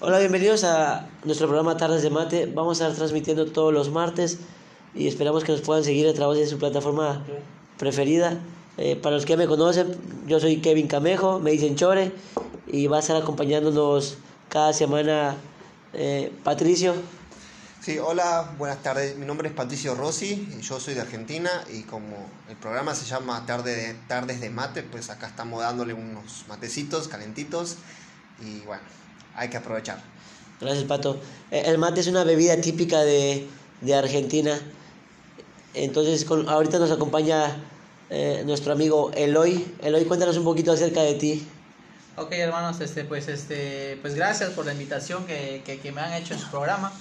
Hola, bienvenidos a nuestro programa Tardes de Mate. Vamos a estar transmitiendo todos los martes y esperamos que nos puedan seguir a través de su plataforma preferida. Eh, para los que me conocen, yo soy Kevin Camejo, me dicen Chore y va a estar acompañándonos cada semana eh, Patricio. Sí, hola, buenas tardes. Mi nombre es Patricio Rossi, yo soy de Argentina y como el programa se llama Tarde de, Tardes de Mate, pues acá estamos dándole unos matecitos calentitos y bueno, hay que aprovechar. Gracias, Pato. Eh, el mate es una bebida típica de, de Argentina. Entonces, con, ahorita nos acompaña eh, nuestro amigo Eloy. Eloy, cuéntanos un poquito acerca de ti. Ok, hermanos, este, pues, este, pues gracias por la invitación que, que, que me han hecho en su programa.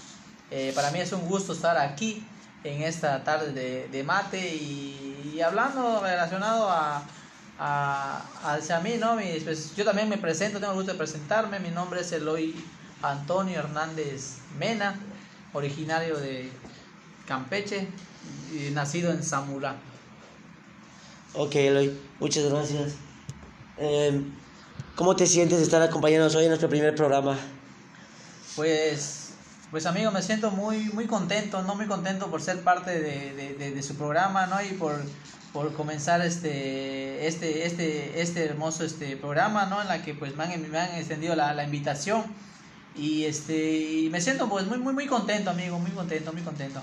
Eh, para mí es un gusto estar aquí en esta tarde de, de mate y, y, hablando relacionado a, a, hacia mí, ¿no? Mi, pues, yo también me presento, tengo el gusto de presentarme. Mi nombre es Eloy Antonio Hernández Mena, originario de Campeche y nacido en Zamora. Ok, Eloy, muchas gracias. Eh, ¿Cómo te sientes de estar acompañándonos hoy en nuestro primer programa? Pues pues amigo, me siento muy, muy contento, no muy contento por ser parte de, de, de, de su programa, ¿no? Y por, por comenzar este, este, este, este hermoso este programa, ¿no? En la que pues me han, me han extendido la, la invitación. Y este y me siento pues muy, muy, muy contento, amigo, muy contento, muy contento.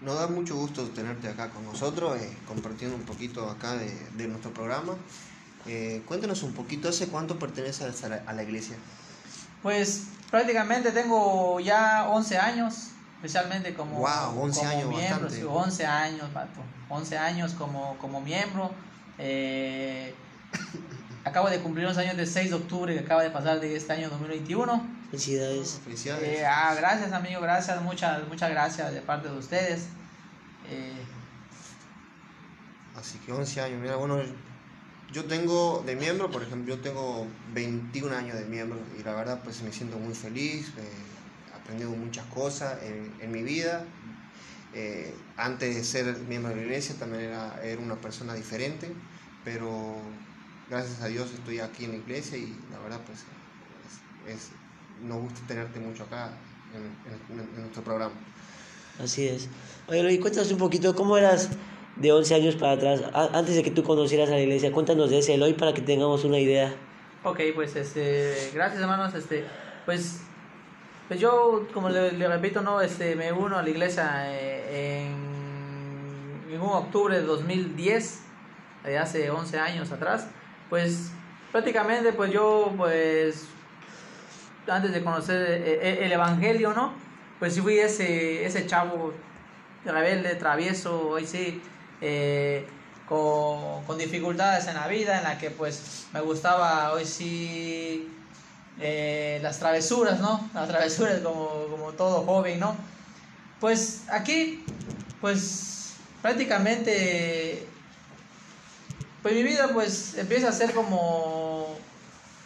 Nos da mucho gusto tenerte acá con nosotros, eh, compartiendo un poquito acá de, de nuestro programa. Eh, cuéntanos un poquito, ¿hace cuánto perteneces a la, a la iglesia? Pues prácticamente tengo ya 11 años, especialmente como, wow, 11 como años, miembro, bastante. sí, 11 años, pato, 11 años como, como miembro. Eh, acabo de cumplir los años del 6 de octubre que acaba de pasar de este año 2021. Felicidades. Felicidades. Eh, ah, gracias amigo, gracias, muchas, muchas gracias de parte de ustedes. Eh, Así que 11 años, mira, bueno, yo tengo de miembro, por ejemplo, yo tengo 21 años de miembro y la verdad pues me siento muy feliz, eh, aprendido muchas cosas en, en mi vida. Eh, antes de ser miembro de la iglesia también era, era una persona diferente, pero gracias a Dios estoy aquí en la iglesia y la verdad pues es, es, nos gusta tenerte mucho acá en, en, en nuestro programa. Así es. Oye, Luis, cuéntanos un poquito, ¿cómo eras de 11 años para atrás, a, antes de que tú conocieras a la iglesia? Cuéntanos de ese Eloy para que tengamos una idea. Ok, pues este, gracias hermanos, este, pues, pues yo, como le, repito, no, este, me uno a la iglesia eh, en, un octubre de 2010, de hace 11 años atrás, pues prácticamente pues yo pues antes de conocer el, el evangelio, ¿no? Pues fui ese, ese chavo rebelde, travieso, hoy sí, eh, con, con, dificultades en la vida, en la que pues me gustaba hoy sí eh, las travesuras, ¿no? Las travesuras como, como todo joven, ¿no? Pues aquí, pues prácticamente, pues mi vida pues empieza a ser como,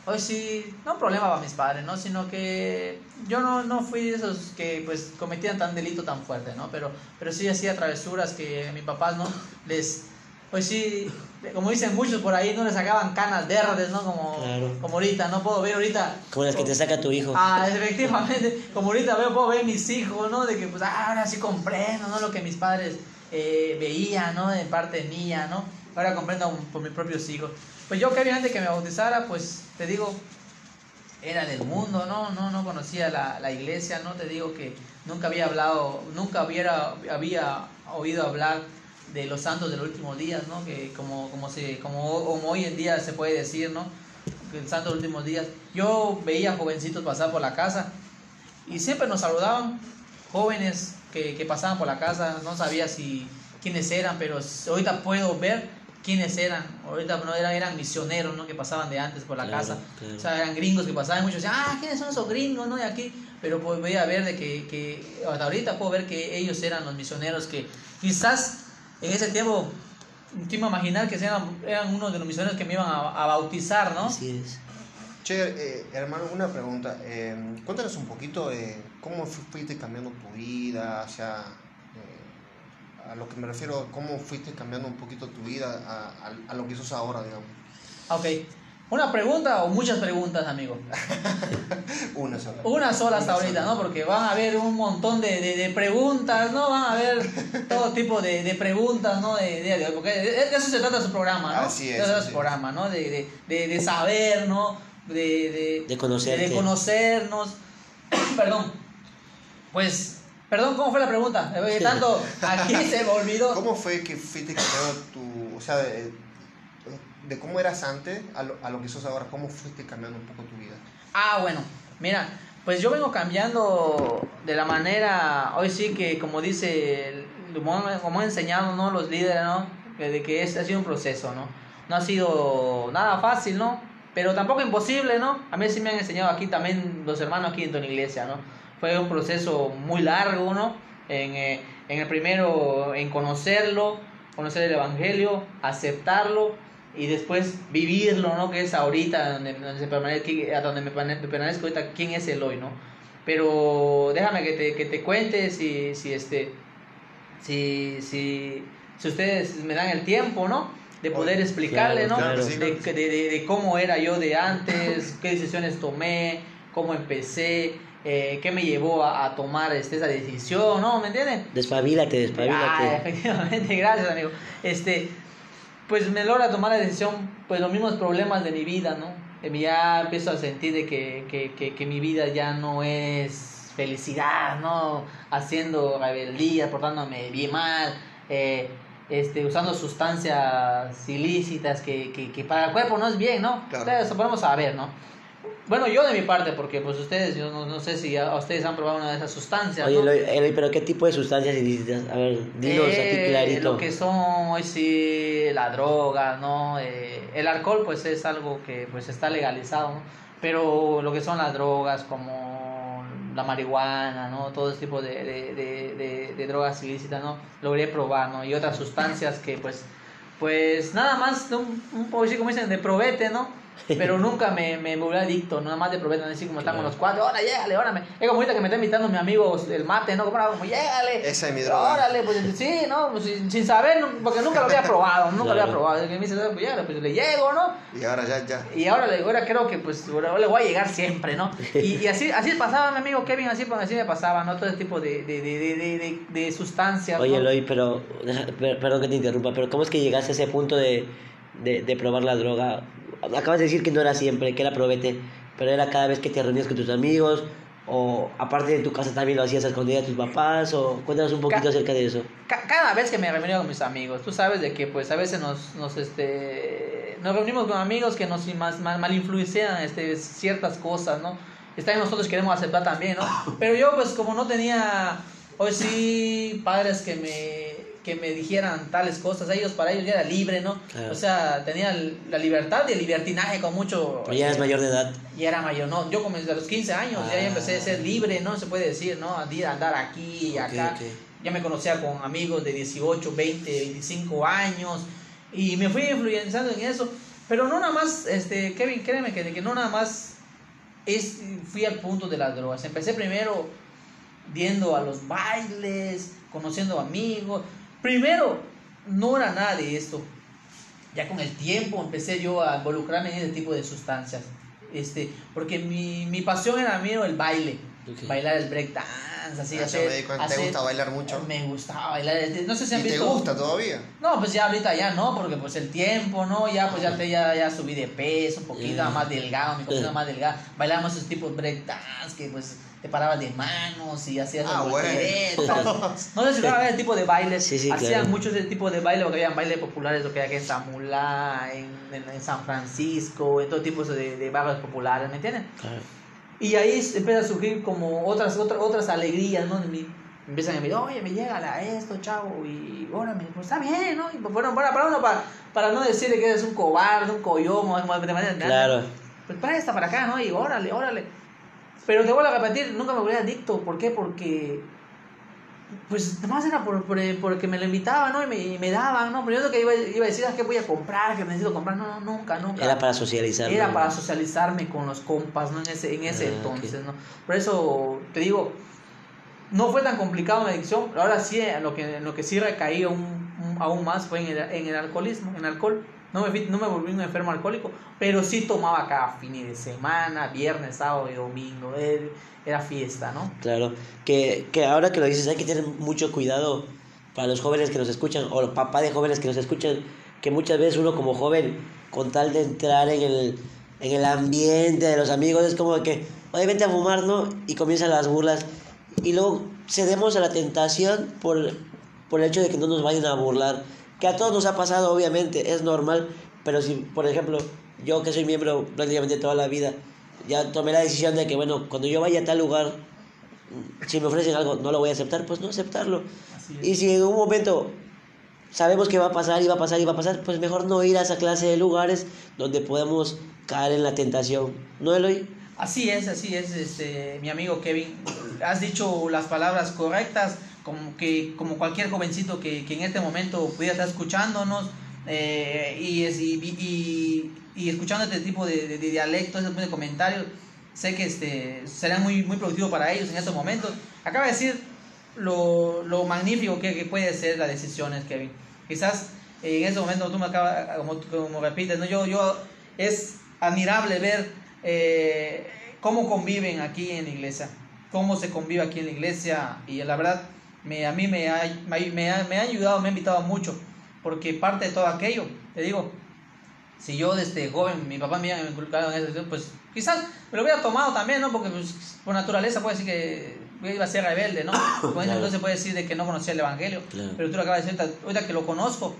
hoy sí, no un problema para mis padres, ¿no? Sino que yo no, no fui de esos que pues cometían tan delito tan fuerte, ¿no? Pero, pero sí hacía travesuras que a mis papás, ¿no? Les, pues sí, como dicen muchos por ahí, no le sacaban canas verdes, ¿no? Como, Claro. como ahorita, no puedo ver ahorita. Como las que te saca tu hijo. Ah, efectivamente, como ahorita veo, puedo ver mis hijos, ¿no? De que pues ah, ahora sí comprendo, ¿no? Lo que mis padres eh, veían, ¿no? De parte mía, ¿no? Ahora comprendo por mis propios hijos. Pues yo que antes que me bautizara, pues te digo, era del mundo, ¿no? No, no conocía la, la iglesia, ¿no? Te digo que nunca había hablado, nunca hubiera, había oído hablar de los santos de los últimos días, ¿no? Que como, como, se, como, como hoy en día se puede decir, ¿no? Que el santo de los últimos días. Yo veía jovencitos pasar por la casa y siempre nos saludaban, jóvenes que, que pasaban por la casa, no sabía si quiénes eran, pero ahorita puedo ver quiénes eran. Ahorita no eran, eran misioneros, ¿no? Que pasaban de antes por la Claro, casa. claro. O sea, eran gringos que pasaban muchos decían, ah, ¿quiénes son esos gringos, no? De aquí. Pero pues voy a ver de que, que hasta ahorita puedo ver que ellos eran los misioneros que quizás en ese tiempo, te iba a imaginar que eran, eran unos de los misioneros que me iban a, a bautizar, ¿no? Así es. Che, eh, hermano, una pregunta. Eh, cuéntanos un poquito de cómo fu- fuiste cambiando tu vida, o sea, eh, a lo que me refiero, cómo fuiste cambiando un poquito tu vida a, a- a lo que sos ahora, digamos. Ok. ¿Una pregunta o muchas preguntas, amigo? Una sola. Una sola hasta Una ahorita, sola. ¿no? Porque van a haber un montón de, de, de preguntas, ¿no? Van a haber todo tipo de, de preguntas, ¿no? De, de, de- porque de de eso se trata su programa, ¿no? Así es, De eso es así su programa, ¿no? De, de, de, de saber, ¿no? De, de, De conocernos. Perdón. Pues, perdón, ¿cómo fue la pregunta? Tanto aquí se me olvidó. ¿Cómo fue que fuiste cambiando tu, o sea, de, cómo eras antes a lo, a lo que sos ahora? ¿Cómo fuiste cambiando un poco tu vida? Ah, bueno, mira, pues yo vengo cambiando de la manera, hoy sí que como dice, como, han- enseñado ¿no? los líderes, ¿no? De que es, ha sido un proceso, ¿no? No ha sido nada fácil, ¿no? Pero tampoco imposible, ¿no? A mí sí me han enseñado aquí también los hermanos aquí en la iglesia, ¿no? Fue un proceso muy largo, ¿no? En, eh, en el primero, en conocerlo, conocer el Evangelio, aceptarlo y después vivirlo, ¿no? Que es ahorita donde, donde se permanece, a donde me, permane- me permanezco ahorita, quién es el hoy, ¿no? Pero déjame que te, que te cuente si, si este, si, si, si ustedes me dan el tiempo, ¿no? De poder Claro, explicarle, ¿no? claro, sí, de, claro. de, de- de cómo era yo de antes, qué decisiones tomé, cómo empecé, eh, qué me llevó a, a tomar este, esa decisión, ¿no? ¿Me entienden? Despabilate, Ah, despabilate. efectivamente, gracias amigo. Este, pues me logra tomar la decisión, pues los mismos problemas de mi vida, ¿no? Eh, Ya empiezo a sentir de que, que, que, que mi vida ya no es felicidad, ¿no? Haciendo rebeldía, portándome bien mal, eh, este, usando sustancias ilícitas que, que, que para el cuerpo no es bien, ¿no? Claro. Eso podemos saber, ¿no? Bueno, yo de mi parte, porque pues ustedes, yo no, no sé si a, a ustedes han probado una de esas sustancias. Oye, ¿no? Eloy, Eloy, pero ¿qué tipo de sustancias ilícitas? A ver, dinos Eh, aquí clarito. Lo que son hoy sí la droga, ¿no? Eh, el alcohol pues es algo que pues está legalizado, ¿no? Pero lo que son las drogas como la marihuana, ¿no? Todo ese tipo de, de, de, drogas ilícitas, ¿no? Logré probar, ¿no? Y otras sustancias que pues pues nada más un, un así como dicen de probete, ¿no? Pero nunca me, me volví adicto, nada más de probete, así como estamos Claro. los cuatro, ahora llégale, órale. Es como ahorita que me está invitando mi amigo el mate, ¿no? Como, como llégale. Esa es mi droga. Órale, pues sí, ¿no? Pues, sin, sin saber, porque nunca lo había probado, nunca lo Claro. había probado. Y me dice, pues llégale, pues le llego, ¿no? Y ahora ya, ya. Y ahora, ahora creo que pues ahora le voy a llegar siempre, ¿no? Y, y así, así pasaba mi amigo Kevin, así, pues, así me pasaba, ¿no? Todo ese tipo de, de, de, de, de, sustancias. Oye, ¿no? Eloy, pero, perdón que te interrumpa, pero ¿cómo es que llegaste a ese punto de, de, de probar la droga? Acabas de decir que no era siempre, que era probete, pero era cada vez que te reunías con tus amigos, o aparte de tu casa también lo hacías a escondida de tus papás, o cuéntanos un poquito Ca- acerca de eso. Ca- cada vez que me reúno con mis amigos, tú sabes de que pues a veces nos, nos, este, nos reunimos con amigos que nos mal, mal, mal influencian este, ciertas cosas, ¿no? Está bien, nosotros queremos aceptar también, ¿no? Pero yo pues como no tenía, hoy sí, padres que me, que me dijeran tales cosas, ellos para ellos ya era libre, ¿no? Claro. O sea, tenía la libertad de libertinaje con mucho... Pero ya eres mayor de edad. Ya era mayor, no, yo comencé a los 15 años, ya, ya Ah. empecé a ser libre, ¿no? Se puede decir, ¿no? A andar aquí y Ok, acá. ok. Ya me conocía con amigos de 18, 20, 25 años y me fui influenciando en eso. Pero no nada más, este, Kevin, créeme que, que no nada más es, fui al punto de las drogas. Empecé primero viendo a los bailes, conociendo amigos. Primero, no era nada de esto. Ya con el tiempo empecé yo a involucrarme en ese tipo de sustancias. Este, porque mi, mi pasión era mío el baile. Ok. Bailar el breakdance, así Ah, ya hacer- me di cuenta, te hacer- gusta bailar mucho. Me gustaba bailar. este, No sé si han ¿Y te visto. gusta todavía? No, pues ya ahorita ya no, porque pues el tiempo, ¿no? Ya pues ya, te, ya, ya subí de peso, un poquito Yeah. más delgado, mi cocina más delgada. Bailamos esos tipos de breakdance que pues te parabas de manos y hacías Ah, bueno. volteretas. No sé si no ese tipo de bailes. Sí, sí, Hacían claro. muchos de ese tipo de bailes, porque habían bailes populares, lo que hay aquí en Zamulá, en, en, en San Francisco, en todo tipo de, de barrios populares, ¿me entienden? Claro. Y ahí empieza a surgir como otras, otras, otras alegrías, ¿no? Mí. Empiezan a decir, oye, me llega a esto, chavo, y órale, pues está bien, ¿no? Y pues, bueno, para, para uno, para, para no decirle que eres un cobarde, un coyomo, de manera Claro. Pues presta para acá, ¿no? Y órale, órale. Pero te vuelvo a repetir, nunca me volví adicto. ¿Por qué? Porque, pues, nomás era por, por- porque me lo invitaban, ¿no? Y me, y me daban, ¿no? Pero yo lo que iba, iba a decir es que voy a comprar, que necesito comprar. No, no, nunca, nunca. Era para socializar. Era ¿no? para socializarme con los compas, ¿no? En ese, en ese Ah, entonces. ¿no? Por eso te digo, no fue tan complicado mi adicción. Ahora sí, en lo que, en lo que sí recaí aún, aún más fue en el, en el alcoholismo, en el alcohol. No me, no me volví un enfermo alcohólico, pero sí tomaba cada fin de semana, viernes, sábado y domingo, eh, era fiesta, ¿no? Claro, que, que ahora que lo dices hay que tener mucho cuidado para los jóvenes que nos escuchan o los papás de jóvenes que nos escuchan, que muchas veces uno como joven, con tal de entrar en el, en el ambiente de los amigos, es como que, oye, vente a fumar, ¿no? Y comienzan las burlas. Y luego cedemos a la tentación por, por el hecho de que no nos vayan a burlar. Que a todos nos ha pasado, obviamente, es normal, pero si, por ejemplo, yo que soy miembro prácticamente toda la vida, ya tomé la decisión de que, bueno, cuando yo vaya a tal lugar, si me ofrecen algo, no lo voy a aceptar, pues no aceptarlo. Y si en un momento sabemos que va a pasar y va a pasar y va a pasar, pues mejor no ir a esa clase de lugares donde podemos caer en la tentación. ¿No, Eloy? Así es, así es, este, mi amigo Kevin. Has dicho las palabras correctas, como que como cualquier jovencito que, que en este momento pudiera estar escuchándonos eh, y, es- y, y- y escuchando este tipo de, de, de dialectos, este tipo de comentarios, sé que este, será muy, muy productivo para ellos en estos momentos. Acaba de decir lo, lo magnífico que, que puede ser las decisiones, Kevin. Quizás eh, en ese momento tú me acabas, como, como repites, ¿no? yo, yo es admirable ver eh, cómo conviven aquí en la iglesia, cómo se convive aquí en la iglesia y la verdad me, a mí me ha, me, me ha- me ha ayudado, me ha invitado mucho, porque parte de todo aquello, te digo, si yo desde joven, mi papá me había inculcado en eso, pues quizás me lo hubiera tomado también, ¿no? Porque pues, por naturaleza puede decir que iba a ser rebelde, ¿no? Claro. entonces puede decir de que no conocía el Evangelio, Claro. pero tú lo acabas de decir, ahorita- ahorita que lo conozco,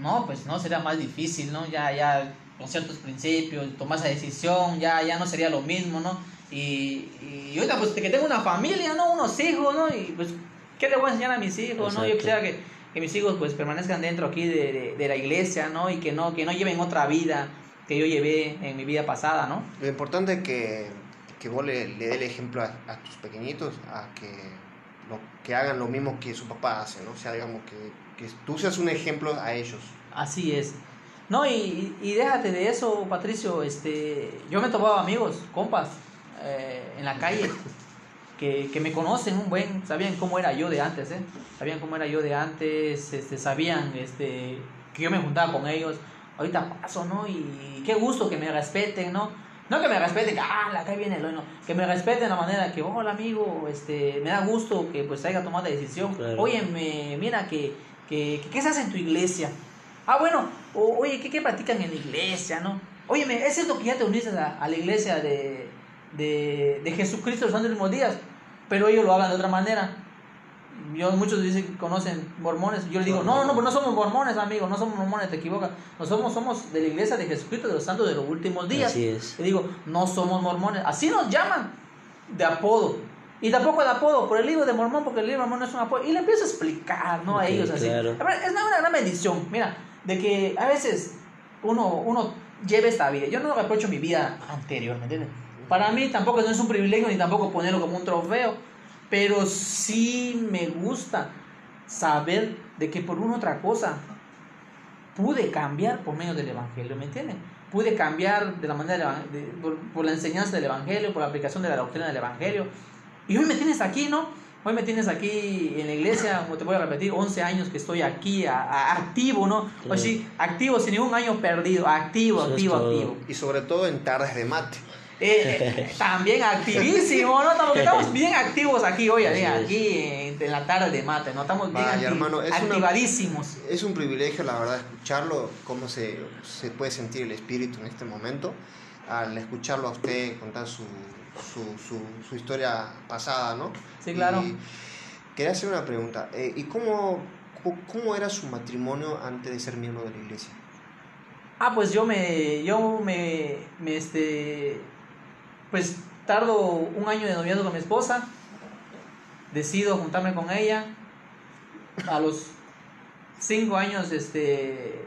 no, pues no, sería más difícil, ¿no? Ya, ya con ciertos principios, tomar esa decisión, ya, ya no sería lo mismo, ¿no? Y, y ahorita pues que tengo una familia, ¿no? Unos hijos, ¿no? Y pues, ¿qué le voy a enseñar a mis hijos, ¿no? Yo quisiera que, que mis hijos pues permanezcan dentro aquí de, de, de la iglesia, ¿no? Y que no, que no lleven otra vida que yo llevé en mi vida pasada, ¿no? Lo importante es que, que vos le, le dé el ejemplo a, a tus pequeñitos, a que, lo, que hagan lo mismo que su papá hace, ¿no? O sea, digamos que, que tú seas un ejemplo a ellos. Así es. No, y, y déjate de eso, Patricio. Este, yo me topaba amigos, compas, eh, en la calle, que, que me conocen un buen, sabían cómo era yo de antes, ¿eh? Sabían cómo era yo de antes, este, sabían este, que yo me juntaba con ellos. Ahorita paso, ¿no? Y qué gusto que me respeten, ¿no? No que me respeten, que, ah, calle viene el no. Que me respeten de la manera que, hola amigo, este, me da gusto que pues haya tomado la decisión. Claro. Oye, me, mira que, que, que- ¿qué se hace en tu iglesia? Ah, bueno, o- oye, ¿qué, ¿qué practican en la iglesia, no? Oye, ¿es cierto que ya te uniste a, a la iglesia de, de, de Jesucristo los últimos días? Pero ellos lo hablan de otra manera. Yo, muchos dicen que conocen mormones. Yo les digo, no, no, no, pues no somos mormones, amigo, no somos mormones, te equivocas. No somos, somos de la iglesia de Jesucristo de los santos de los últimos días. Así es. Y digo, no somos mormones. Así nos llaman de apodo. Y tampoco de apodo por el libro de mormón, porque el libro de mormón no es un apodo. Y le empiezo a explicar, ¿no? A ellos así. claro. A ver, es una, una gran bendición, mira, de que a veces uno, uno lleve esta vida. Yo no reprocho mi vida anterior, ¿me entiendes? Para mí tampoco no es un privilegio ni tampoco ponerlo como un trofeo, pero sí me gusta saber de que por una otra cosa pude cambiar por medio del Evangelio, ¿me entienden? Pude cambiar de la manera evan- de- por, por la enseñanza del Evangelio, por la aplicación de la doctrina del Evangelio. Y hoy me tienes aquí, ¿no? Hoy me tienes aquí en la iglesia, como te voy a repetir, 11 años que estoy aquí, a- a- activo, ¿no? Claro. O sí, activo, sin ningún año perdido, activo, Eso es activo, activo. Y sobre todo en tardes de mate. Eh, eh, también activísimo, ¿no? Estamos, estamos bien activos aquí hoy, Así ¿eh? es. aquí en, en la tarde de mate, ¿no? Estamos bien Vaya, acti- hermano, es una- activadísimos. Es un privilegio, la verdad, escucharlo, cómo se, se puede sentir el espíritu en este momento, al escucharlo a usted contar su, su, su, su historia pasada, ¿no? Sí, claro. Y quería hacer una pregunta, eh, ¿y cómo, cómo era su matrimonio antes de ser miembro de la iglesia? Ah, pues yo me, yo me, me, este, pues tardo un año de noviazgo con mi esposa, decido juntarme con ella, a los cinco años, este,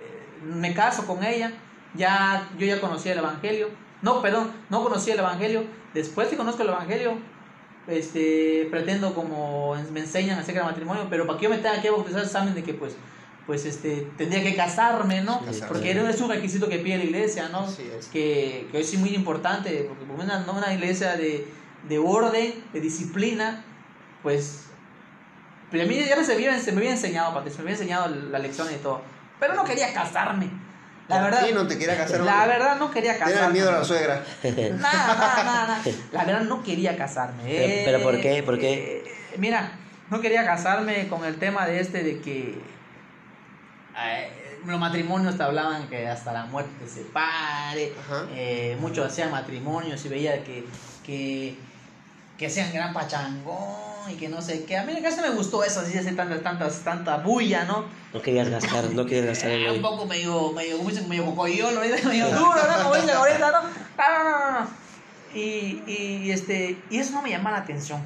me caso con ella, ya, yo ya conocía el evangelio, no, perdón, no conocía el evangelio, después que conozco el evangelio, este, pretendo como me enseñan acerca del matrimonio, pero para que yo me tenga que bautizar saben de que pues, pues este, tendría que casarme, ¿no? Sí, Porque era- es un requisito que pide la iglesia, ¿no? Es. Que, que hoy sí muy importante, porque como una, una iglesia de, de orden, de disciplina, pues, pero a mí ya se, me, había- se me había enseñado, Patricio, me había enseñado la lección y todo, pero no quería casarme. La verdad. No te quería casar. La verdad no quería casarme. Tienes miedo a la suegra. Nada, nada, nada. La verdad no quería casarme. Pero- pero ¿por qué? ¿Por qué? Eh, mira, no quería casarme con el tema de este de que eh, los matrimonios te hablaban que hasta la muerte te separe. Eh, muchos hacían matrimonios y veía que, que, que hacían gran pachangón y que no sé qué. A mí casi me gustó eso, así hacer tantas, tantas, tanta bulla, ¿no? No querías gastar, no querías gastar el Eh, un poco medio, medio, como dicen, medio cocoyolo, medio duro, ¿no? Como dicen ahorita, ¿no? No, no, no, no. Y, y, y, este, y eso no me llamaba la atención.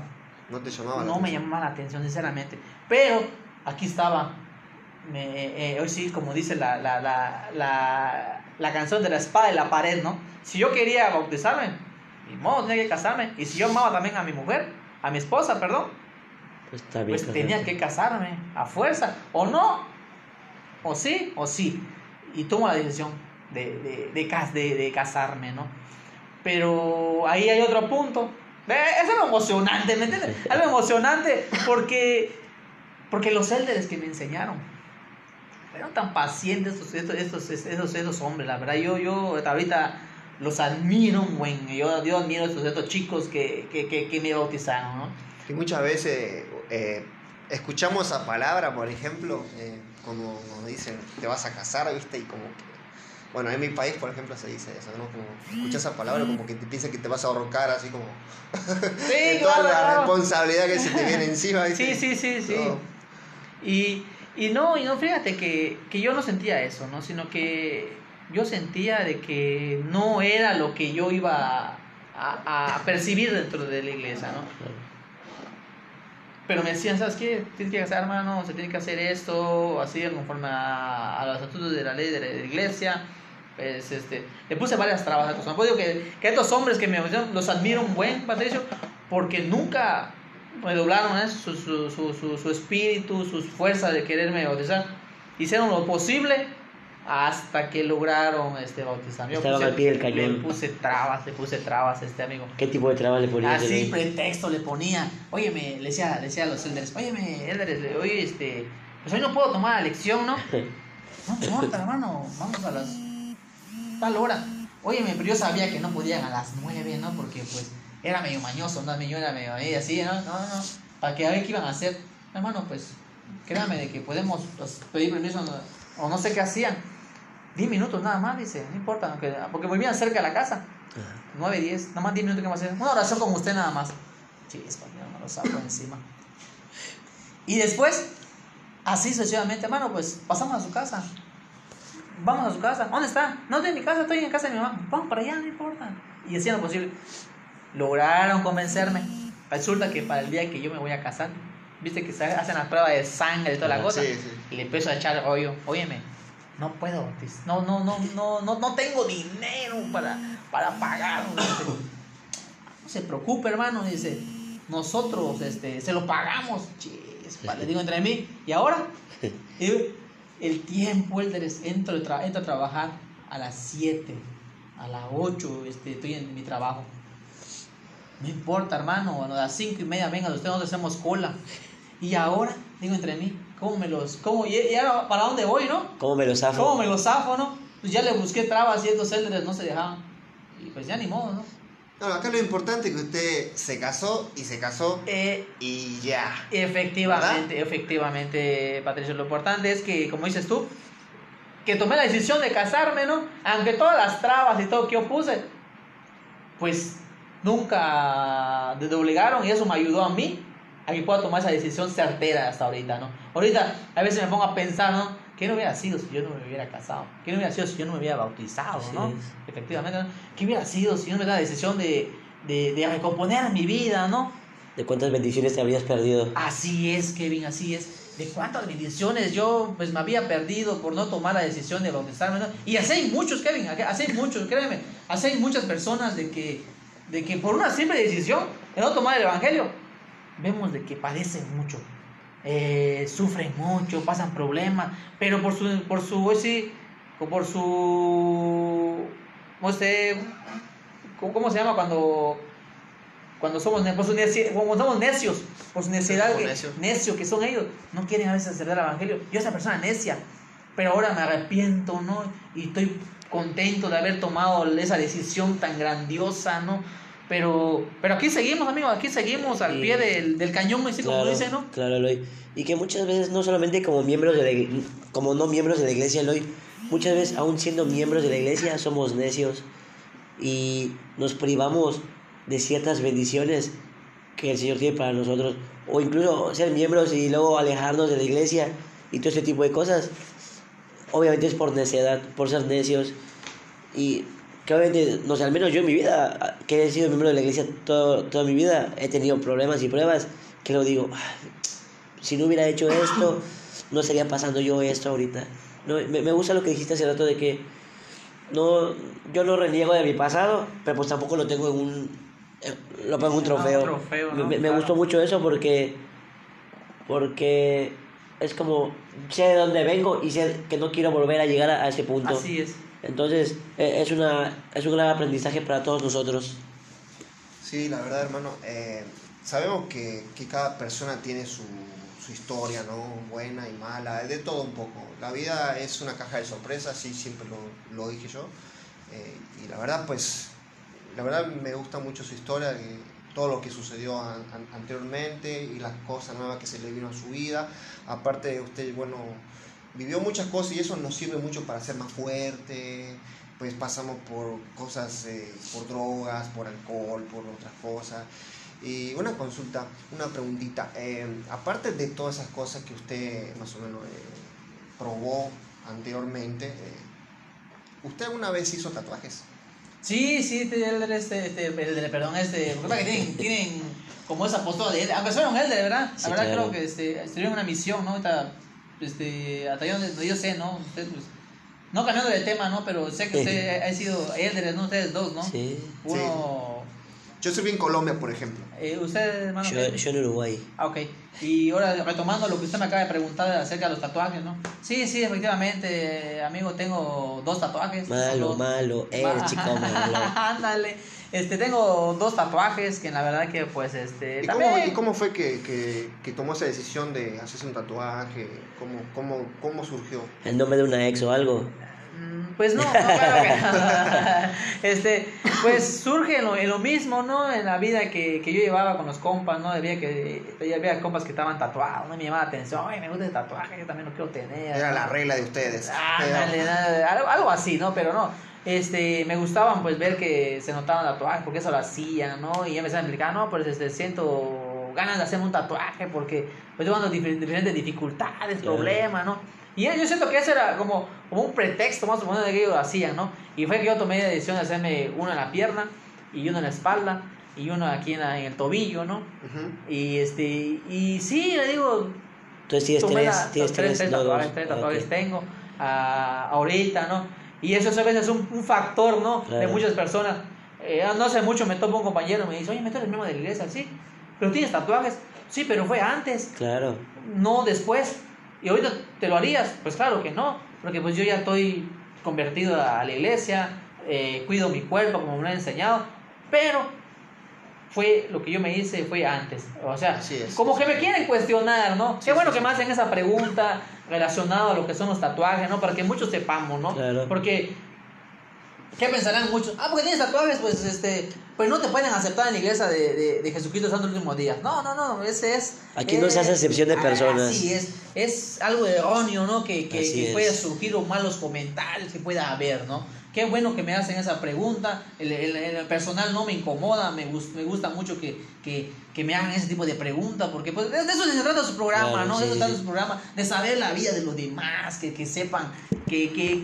No te llamaba la No me llamaba la atención, sinceramente. Pero aquí estaba. Me, eh, hoy sí, como dice la, la, la, la, la canción de la espada y la pared, ¿no? Si yo quería bautizarme, ni modo, tenía que casarme. Y si yo amaba también a mi mujer, a mi esposa, perdón, Pues bien. pues tenía que casarme a fuerza. O no, o sí, o sí. Y tomo la decisión de, de, de- de casarme, ¿no? Pero ahí hay otro punto. Eh, Es algo emocionante, ¿me entiendes? Algo emocionante porque, porque los élderes que me enseñaron eran tan pacientes estos, estos, estos, estos hombres, la verdad. Yo, yo ahorita los admiro un buen. Yo, yo admiro a estos, estos chicos que, que, que, que me bautizaron, ¿no? Y muchas veces eh, escuchamos esa palabra, por ejemplo, eh, como nos dicen, te vas a casar, ¿viste? Y como que, bueno, en mi país, por ejemplo, se dice eso, ¿no? Como escuchas esa palabra como que te piensa que te vas a ahorcar, así como Sí, de toda claro, la claro. responsabilidad que se te viene encima, Sí, ¿viste? sí, sí, sí. Todo. Y, y no, y no, fíjate que, que yo no sentía eso, ¿no? Sino que yo sentía de que no era lo que yo iba a, a percibir dentro de la iglesia, ¿no? Pero me decían, ¿sabes qué? Tienes que hacer, hermano, se tiene que hacer esto, así, conforme a, a los estatutos de la ley de la, iglesia. Pues, este, le puse varias trabas a estos hombres. Pues digo que, que estos hombres que me los admiro un buen, Patricio, porque nunca redoblaron ¿eh? su, su, su, su, su espíritu, sus fuerzas de quererme bautizar. Hicieron lo posible hasta que lograron este, bautizarme. Yo Estaban puse- al pie del cañón. Le puse trabas, le puse trabas a este amigo. ¿Qué tipo de trabas le ponías? Así, pretexto le ponía. Oye, me le decía, le decía a los elders, oye, elders, oye, este, pues hoy no puedo tomar la lección, ¿no? No importa, hermano, vamos a las tal hora. Oye, pero yo sabía que no podían a las nueve, ¿no? Porque pues era medio mañoso, ¿no? Yo era medio ahí así, ¿no? No, no, para que a ver qué iban a hacer. Hermano, pues, créame de que podemos pues, pedir permiso no- o no sé qué hacían. Diez minutos nada más, dice, no importa, aunque- porque vivían cerca de la casa. Ajá. 9, 10, nada más 10 minutos que más hacer. Una oración con usted nada más. Chispa, me lo saco encima. Y después, así sucesivamente, hermano, pues pasamos a su casa. Vamos a su casa. ¿Dónde está? No estoy en mi casa, estoy en casa de mi mamá. Vamos para allá, no importa. Y hacían lo posible. Lograron convencerme. Resulta que para el día que yo me voy a casar, viste que se hacen las pruebas de sangre y toda la cosa. sí, sí. Y le empiezo a echar rollo. Óyeme, no puedo, no, no, no, no, no, no tengo dinero para, para pagar. No se preocupe, hermano, dice. Nosotros este, se lo pagamos. Le digo entre mí. ¿Y ahora? El tiempo, el entro, entro a trabajar a las 7, a las 8, este, estoy en mi trabajo. No importa, hermano, bueno, a las 5 y media, venga, usted nosotros hacemos cola. Y ahora, digo entre mí, ¿cómo me los, cómo, y, y ahora para dónde voy, no? ¿Cómo me lo zafo? ¿Cómo me los zafo, no? Pues ya le busqué trabas y estos élderes no se dejaban. Y pues ya ni modo, ¿no? No, acá lo importante es que usted se casó y se casó Eh, y ya. Efectivamente, efectivamente, Patricio. Lo importante es que, como dices tú, que tomé la decisión de casarme, ¿no? Aunque todas las trabas y todo que yo puse, pues nunca me obligaron y eso me ayudó a mí a que pueda tomar esa decisión certera hasta ahorita, ¿no? Ahorita a veces me pongo a pensar, ¿no? ¿Qué no hubiera sido si yo no me hubiera casado? ¿Qué no hubiera sido si yo no me hubiera bautizado, Así ¿no? es. Efectivamente, ¿no? ¿Qué hubiera sido si yo no me da la decisión de, de, de recomponer mi vida, ¿no? ¿De cuántas bendiciones te habrías perdido? Así es, Kevin, así es. ¿De cuántas bendiciones yo pues me había perdido por no tomar la decisión de bautizarme? ¿no? Y así hay muchos, Kevin, así hay muchos, créeme. Así hay muchas personas de que, de que por una simple decisión de no tomar el Evangelio, vemos de que padecen mucho, eh, sufren mucho, pasan problemas, pero por su, por su, sí, o por su, no sé, ¿cómo se llama cuando cuando somos, ne- por su neci- como somos necios, por su Somos que, necios. necio que son ellos, no quieren a veces acertar el evangelio. Yo, esa persona necia, pero ahora me arrepiento, ¿no? Y estoy contento de haber tomado esa decisión tan grandiosa, ¿no? Pero, pero aquí seguimos, amigos, aquí seguimos al pie del, del cañón, así como Claro, dice, ¿no? Claro, Eloy. Y que muchas veces, no solamente como miembros de la como no miembros de la iglesia, Eloy, muchas veces, aún siendo miembros de la iglesia, somos necios y nos privamos de ciertas bendiciones que el Señor tiene para nosotros. O incluso ser miembros y luego alejarnos de la iglesia y todo ese tipo de cosas. Obviamente es por necedad, por ser necios. Y que obviamente, no sé, al menos yo en mi vida, que he sido miembro de la iglesia todo, toda mi vida, he tenido problemas y pruebas que lo digo, "Ay, si no hubiera hecho esto, no estaría pasando yo esto ahorita. No, me, me gusta lo que dijiste hace rato de que no, yo no reniego de mi pasado, pero pues tampoco lo tengo en un, eh, lo pongo en un Ah, trofeo. un trofeo, Me- ¿no? me, me Claro. gustó mucho eso porque, porque es como, sé de dónde vengo y sé que no quiero volver a llegar a, a ese punto. Así es. Entonces, eh, es, una, es un gran aprendizaje para todos nosotros. Sí, la verdad, hermano. eh, sabemos que, que cada persona tiene su, su historia, ¿no? Buena y mala, de todo un poco. La vida es una caja de sorpresas, sí, siempre lo, lo dije yo. eh, y la verdad, pues, la verdad me gusta mucho su historia, eh, todo lo que sucedió an- an- anteriormente y las cosas nuevas que se le vino a su vida. Aparte, usted, bueno, vivió muchas cosas y eso nos sirve mucho para ser más fuerte. Pues pasamos por cosas, eh, por drogas, por alcohol, por otras cosas. Y una consulta, una preguntita. eh, aparte de todas esas cosas que usted más o menos eh, probó anteriormente, eh, ¿usted alguna vez hizo tatuajes? Sí, sí, este, Elder, este, este, Elder, perdón, este, porque que tienen, tienen como esa postura de Elder, aunque son Elder, ¿verdad? La Sí, verdad claro. creo que este, estuvieron en una misión, ¿no? Ahorita, este, hasta yo, yo sé, ¿no? Usted, pues, no cambiando de tema, ¿no? Pero sé que usted ha sido Elder, ¿no? Ustedes dos, ¿no? Sí. Uno, Yo serví en Colombia, por ejemplo. eh, usted, hermano. Yo, yo en Uruguay. Ah, ok. Y ahora retomando lo que usted me acaba de preguntar acerca de los tatuajes, ¿no? Sí, sí, efectivamente, amigo, tengo dos tatuajes. Malo, Dos- malo, el Ma- chico malo. Ándale. Este, tengo dos tatuajes que la verdad que pues este ¿Y también cómo, y cómo fue que, que, que tomó esa decisión de hacerse un tatuaje? ¿Cómo, cómo, cómo surgió? El nombre de una ex o algo. Pues no, no, claro que no. Este, pues surge en lo, en lo mismo, ¿no? En la vida que, que yo llevaba con los compas, ¿no? Había que había compas que estaban tatuados, ¿no? Me llamaba la atención, ay, me gusta el tatuaje, yo también lo quiero tener. Era ¿no? la regla de ustedes. Ándale, algo, algo así, ¿no? Pero no. Este, me gustaban pues ver que se notaban tatuajes, porque eso lo hacían, ¿no? Y ya me a explicar, no, pues este, siento ganas de hacerme un tatuaje porque pues yo ando diferentes dificultades, problemas, ¿no? Y yo siento que eso era como, como un pretexto más o menos de que ellos lo hacían, ¿no? Y fue que yo tomé la decisión de hacerme uno en la pierna y uno en la espalda y uno aquí en, la- en el tobillo, ¿no? Y este, y sí, le digo, Entonces tienes tres, la- tienes tres, tatuajes, tres Ah, tatuajes tengo ah, ahorita, ¿no? Y eso a veces es un, un factor, ¿no? De muchas personas. Eh, no hace mucho me topo un compañero y me dice, oye, ¿me tú eres miembro de la iglesia? Sí, pero tienes tatuajes. Sí, pero fue antes, Claro. no después. Y ahorita te lo harías. Pues claro que no, porque pues yo ya estoy convertido a la iglesia, eh, cuido mi cuerpo como me lo han enseñado, pero fue lo que yo me hice fue antes. O sea, es. como que me quieren cuestionar, ¿no? Sí, Qué bueno sí, que sí. me hacen esa pregunta relacionada a lo que son los tatuajes, ¿no? Para que muchos sepamos, ¿no? Claro. Porque, ¿qué pensarán muchos? Ah, porque tienes tatuajes, pues, este, pues no te pueden aceptar en la iglesia de, de, de Jesucristo Santo el último día. No, no, no, ese es... Aquí no se hace excepción de ah, personas. Así es, es algo erróneo, ¿no? Que, que, que pueda surgir o malos comentarios que pueda haber, ¿no? Qué bueno que me hacen esa pregunta. El, el- el personal no me incomoda, me, gus- me gusta mucho que, que, que me hagan ese tipo de preguntas, porque pues, de de eso se trata su programa, Claro, ¿no? De sí, eso se sí, trata sí. su programa, de saber la vida de los demás, que, que sepan que, que,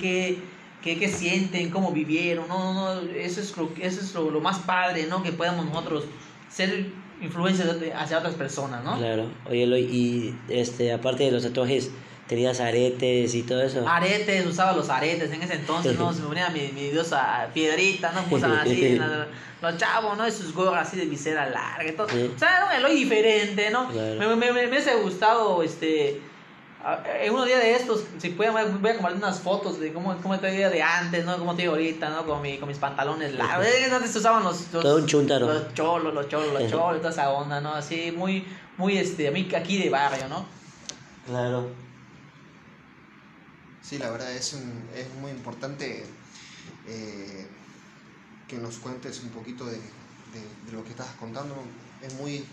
que, que sienten, cómo vivieron, no, no, no, eso es lo, eso es lo, lo más padre, ¿no? Que podamos nosotros ser influencias hacia otras personas, ¿no? Claro. Oye, Eloy, y este, aparte de los tatuajes, tenías aretes y todo eso. Aretes, usaba los aretes en ese entonces, ¿no? Se me ponía mi, mi diosa piedrita, ¿no? Usaban así, la- los chavos, ¿no? Y sus gorras así de visera larga y todo. Sí. O sea, era un Eloy diferente, ¿no? Claro. Me, me, me, me hubiese gustado, este... a- En unos días de estos, si pueden, voy a compartir unas fotos de cómo, cómo estoy de antes, ¿no? Cómo estoy ahorita, ¿no? Con, mi, con mis pantalones largos. Eh, Antes se usaban los, los, Todo un chúntaro. los cholos, los cholos, los cholos, toda esa onda, ¿no? Así, muy, muy, este, a mí aquí de barrio, ¿no? Claro. Sí, la verdad es, un- es muy importante eh, que nos cuentes un poquito de, de- de lo que estás contando. Es muy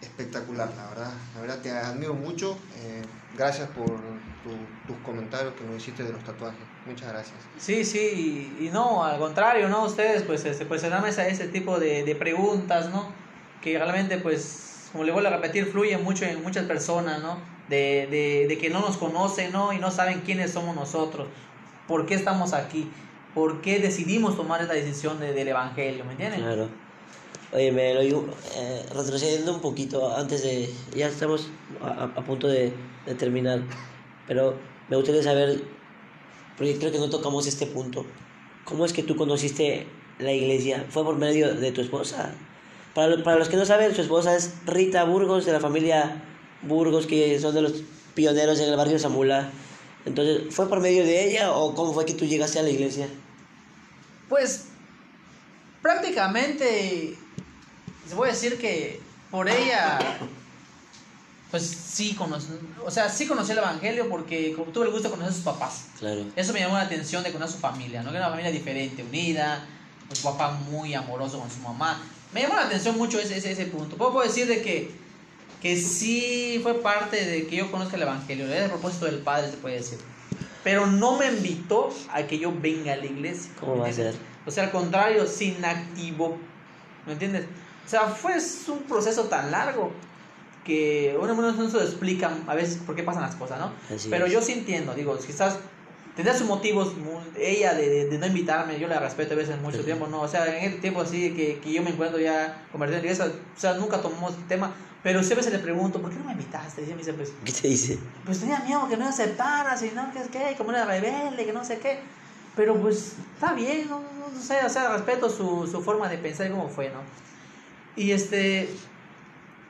espectacular, la verdad. La verdad te admiro mucho. eh, gracias por tu- tus comentarios que nos hiciste de los tatuajes. Muchas gracias. Sí, sí, y, y no, al contrario, ¿no? Ustedes pues, este, pues se dan ese, ese tipo de, de preguntas, ¿no? Que realmente pues, como le vuelvo a repetir, fluye mucho en muchas personas, ¿no? De, de, de que no nos conocen, ¿no? Y no saben quiénes somos nosotros, por qué estamos aquí, por qué decidimos tomar esta decisión de- del Evangelio, ¿me entienden? Claro. Oye, me lo eh, retrocediendo un poquito antes de... Ya estamos a, a- punto de, de terminar, pero me gustaría saber, porque creo que no tocamos este punto, ¿cómo es que tú conociste la iglesia? ¿Fue por medio de tu esposa? Para, para los que no saben, su esposa es Rita Burgos, de la familia Burgos, que son de los pioneros en el barrio Zamula. Entonces, ¿fue por medio de ella o cómo fue que tú llegaste a la iglesia? Pues prácticamente se puede decir que por ella pues sí conocí, o sea, sí conocí el evangelio porque tuve el gusto de conocer a sus papás. Claro. Eso me llamó la atención de conocer a su familia, ¿no? Que era una familia diferente, unida, su papá muy amoroso con su mamá. Me llamó la atención mucho ese, ese, ese punto. Puedo, puedo decir de que, que sí fue parte de que yo conozca el Evangelio, era el propósito del Padre, se puede decir. Pero no me invitó a que yo venga a la iglesia. ¿Cómo ¿me va a ser? O sea, al contrario, se inactivó. ¿Me entiendes? O sea, fue un proceso tan largo que uno, no se explica a veces por qué pasan las cosas, ¿no? Así Pero es. yo sí entiendo, digo, quizás tendría sus motivos, ella de, de, de no invitarme, yo la respeto a veces mucho Ujú. tiempo, ¿no? O sea, en el tiempo así que, que yo me encuentro ya convertido en iglesia, o sea, nunca tomamos el tema, pero sí a veces le pregunto, ¿por qué no me invitaste? Y me dice, pues, ¿Qué te dice? pues tenía miedo que no aceptaras y no, que es que, como era rebelde, que no sé qué. Pero pues está bien, no, no, no sé, o sea, respeto su, su forma de pensar y cómo fue, ¿no? Y este,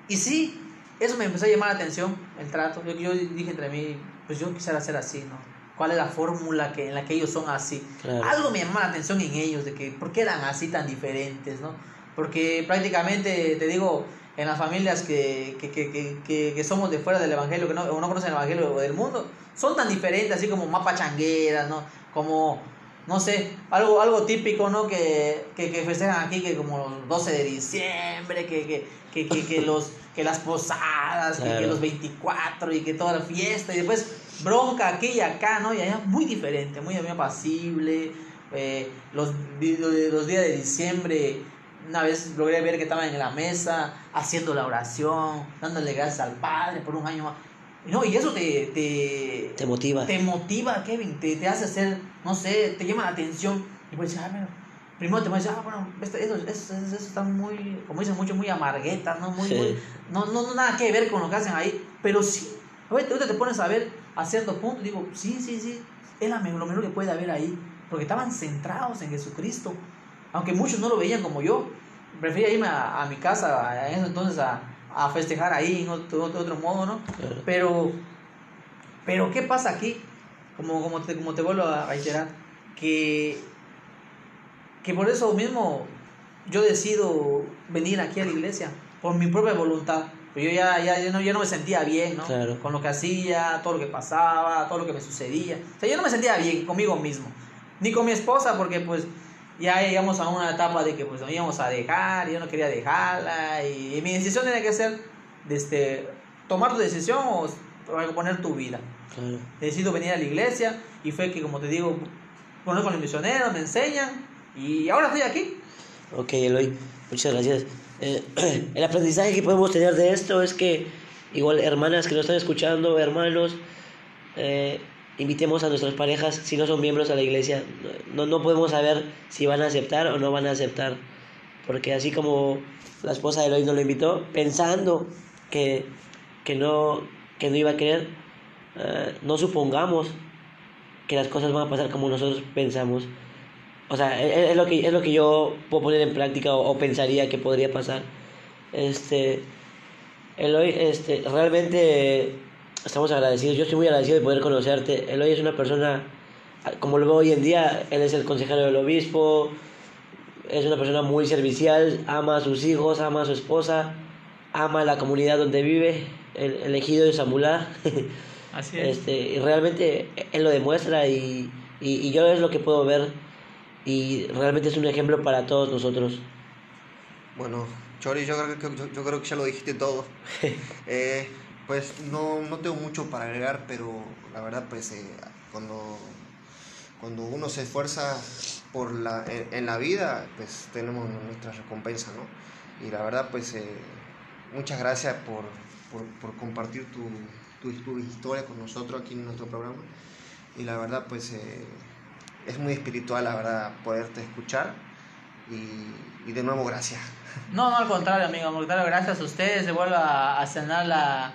y sí, eso me empezó a llamar la atención, el trato. Yo, yo dije entre mí, pues yo quisiera ser así, ¿no? ¿Cuál es la fórmula que, en la que ellos son así? Claro. Algo me llamó la atención en ellos, de que, ¿por qué eran así tan diferentes, no? Porque prácticamente, te digo, en las familias que, que, que, que, que, que somos de fuera del Evangelio, que no, o no conocen el Evangelio o del mundo, son tan diferentes, así como mapa changueras, ¿no? Como, no sé, algo, algo típico, ¿no? Que, que, que festejan aquí, que como los 12 de diciembre, que, que, que, los, que las posadas, que- los 24 y que toda la fiesta, y después bronca aquí y acá, ¿no? Y allá muy diferente, muy, muy apacible. eh, los, los días de diciembre, una vez logré ver que estaban en la mesa haciendo la oración, dándole gracias al Padre por un año más. No, y eso te, te, Te motiva. te motiva, Kevin, te, te hace hacer, no sé, te llama la atención. Y pues, ah, primero te vas a decir, ah, bueno, esto, eso, eso, eso está muy, como dicen mucho, muy amargueta, ¿no? Muy, Sí. muy- no, no, no nada que ver con lo que hacen ahí, pero sí, ahorita ahorita te pones a ver a cierto punto, digo, sí, sí, sí, es la lo mejor que puede haber ahí, porque estaban centrados en Jesucristo, aunque muchos no lo veían como yo, prefería irme a, a mi casa ese entonces a, a festejar ahí en otro, otro, otro modo, ¿no? Claro. Pero, pero ¿qué pasa aquí? Como, como, te, como te vuelvo a reiterar, que, que por eso mismo yo decido venir aquí a la iglesia, por mi propia voluntad. Yo ya, ya, ya no, ya no me sentía bien, ¿no? Claro. Con lo que hacía, todo lo que pasaba, todo lo que me sucedía. O sea, yo no me sentía bien conmigo mismo. Ni con mi esposa, porque pues ya llegamos a una etapa de que pues nos íbamos a dejar, y yo no quería dejarla. Y, y mi decisión tenía que ser de este, tomar tu decisión o poner tu vida. Claro. Decido venir a la iglesia y fue que, como te digo, conozco a los misioneros, me enseñan y ahora estoy aquí. Ok, Eloy, muchas gracias. Eh, el aprendizaje que podemos tener de esto es que, igual, hermanas que nos están escuchando, hermanos, eh, invitemos a nuestras parejas, si no son miembros a la iglesia, no, no podemos saber si van a aceptar o no van a aceptar. Porque así como la esposa de Eloy no lo invitó, pensando que, que, no, que no iba a querer, eh, no supongamos que las cosas van a pasar como nosotros pensamos. O sea, es, es lo que, es lo que yo puedo poner en práctica o, o pensaría que podría pasar. Este, Eloy, este, realmente estamos agradecidos. Yo estoy muy agradecido de poder conocerte. Eloy es una persona, como lo veo hoy en día, él es el consejero del obispo, es una persona muy servicial, ama a sus hijos, ama a su esposa, ama a la comunidad donde vive, el elegido de Samulá. Así es. Este, y realmente él lo demuestra y, y, y yo es lo que puedo ver y realmente es un ejemplo para todos nosotros. Bueno, Chori, yo creo que, yo, yo creo que ya lo dijiste todo. Eh, pues no, no tengo mucho para agregar, pero la verdad, pues eh, cuando, cuando uno se esfuerza por la, en, en la vida, pues tenemos nuestra recompensa, ¿no? Y la verdad, pues eh, muchas gracias por, por, por compartir tu, tu, tu historia con nosotros aquí en nuestro programa. Y la verdad, pues eh, es muy espiritual, la verdad, poderte escuchar. Y, y de nuevo, gracias. No, no, al contrario, amigo, al contrario, gracias a ustedes, se vuelve a, a cenar la,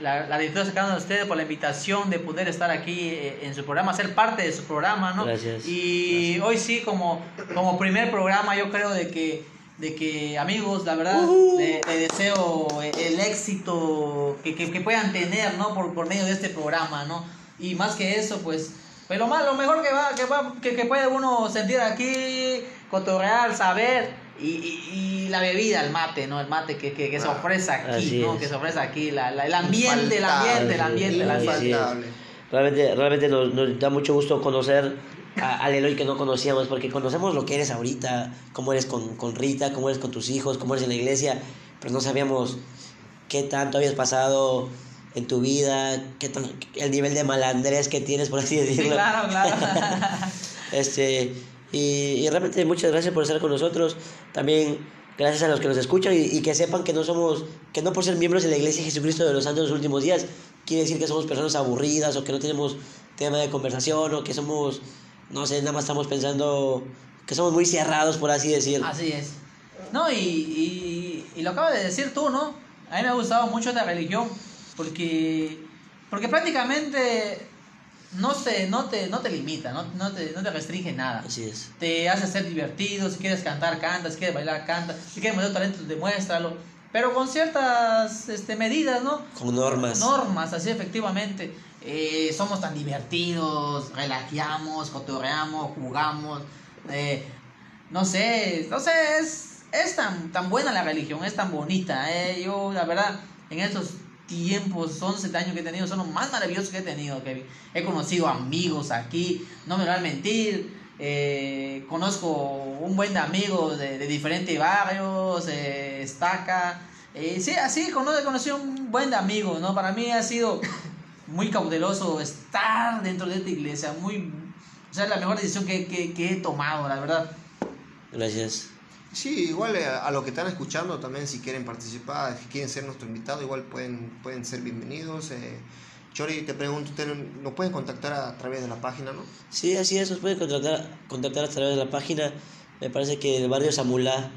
la, la cada uno de ustedes por la invitación de poder estar aquí eh, en su programa, ser parte de su programa, ¿no? Gracias. Y hoy sí, como, como primer programa, yo creo de que, de que amigos, la verdad, le, le deseo el éxito que, que, que puedan tener, ¿no? Por, por medio de este programa, ¿no? Y más que eso, pues, pues lo, más, lo mejor que, va, que, va, que, que puede uno sentir aquí, cotorrear, saber, y, y, y la bebida, el mate, ¿no? El mate que, que, que se Ah, ofrece aquí, ¿no? es. Que se ofrece aquí, la, la- el ambiente, el ambiente, el ambiente, el ambiente. Realmente, realmente nos, nos da mucho gusto conocer a- al Eloy que no conocíamos, porque conocemos lo que eres ahorita, cómo eres con, con Rita, cómo eres con tus hijos, cómo eres en la iglesia, pero no sabíamos qué tanto habías pasado en tu vida, qué tan, el nivel de malandrés que tienes, por así Sí, decirlo. claro, claro. Este, y, y realmente muchas gracias por estar con nosotros. También gracias a los que nos escuchan y, y que sepan que no somos, que no por ser miembros de la Iglesia de Jesucristo de los Santos de los Últimos Días, quiere decir que somos personas aburridas o que no tenemos tema de conversación o que somos, no sé, nada más estamos pensando que somos muy cerrados, por así decir. Así es. No, y, y, y lo acabas de decir tú, ¿no? A mí me ha gustado mucho esta religión porque, porque prácticamente no, se, no, te, no te limita, no, no, te, no te restringe nada. Así es. Te hace ser divertido, si quieres cantar, canta, si quieres bailar, canta, si quieres mostrar talento, demuéstralo. Pero con ciertas este, medidas, ¿no? Con normas. Normas, así efectivamente. Eh, somos tan divertidos, relajeamos, cotorreamos, jugamos. eh, no sé, no sé, es, tan, tan buena la religión, es tan bonita. eh. Yo, la verdad, en estos tiempos, 11 años que he tenido, son los más maravillosos que he tenido, Kevin. He conocido amigos aquí, no me van a mentir. eh, conozco un buen de amigos de, diferentes barrios, eh, estaca. eh, sí, así conocí, conocí un buen de amigos, ¿no? Para mí ha sido muy cauteloso estar dentro de esta iglesia, muy... O sea, es la mejor decisión que, que, que he tomado, la verdad. Gracias. Sí, igual eh, a, los que están escuchando también si quieren participar, si quieren ser nuestro invitado, igual pueden, pueden ser bienvenidos. Eh, Chori, te pregunto, ¿ustedes nos pueden contactar a través de la página, no? Sí, así es, nos pueden contactar, contactar a través de la página. Me parece que el barrio Samulá,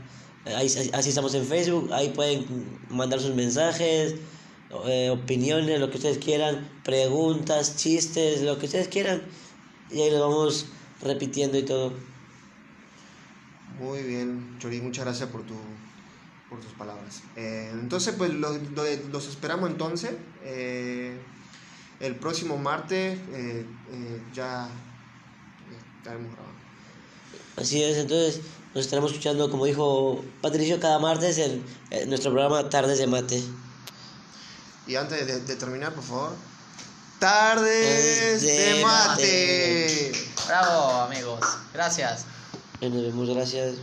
eh, ahí, así estamos en Facebook, ahí pueden mandar sus mensajes, eh, opiniones, lo que ustedes quieran, preguntas, chistes, lo que ustedes quieran. Y ahí lo vamos repitiendo y todo. Muy bien, Chori, muchas gracias por, tu, por tus palabras. Eh, entonces, pues lo- lo- los esperamos entonces. eh, el próximo martes ya estaremos grabando. Así es, entonces nos estaremos escuchando, como dijo Patricio, cada martes en, en nuestro programa Tardes de Mate. Y antes de, de terminar, por favor. Tardes De de mate. mate. Bravo, amigos. Gracias. Nos vemos, gracias.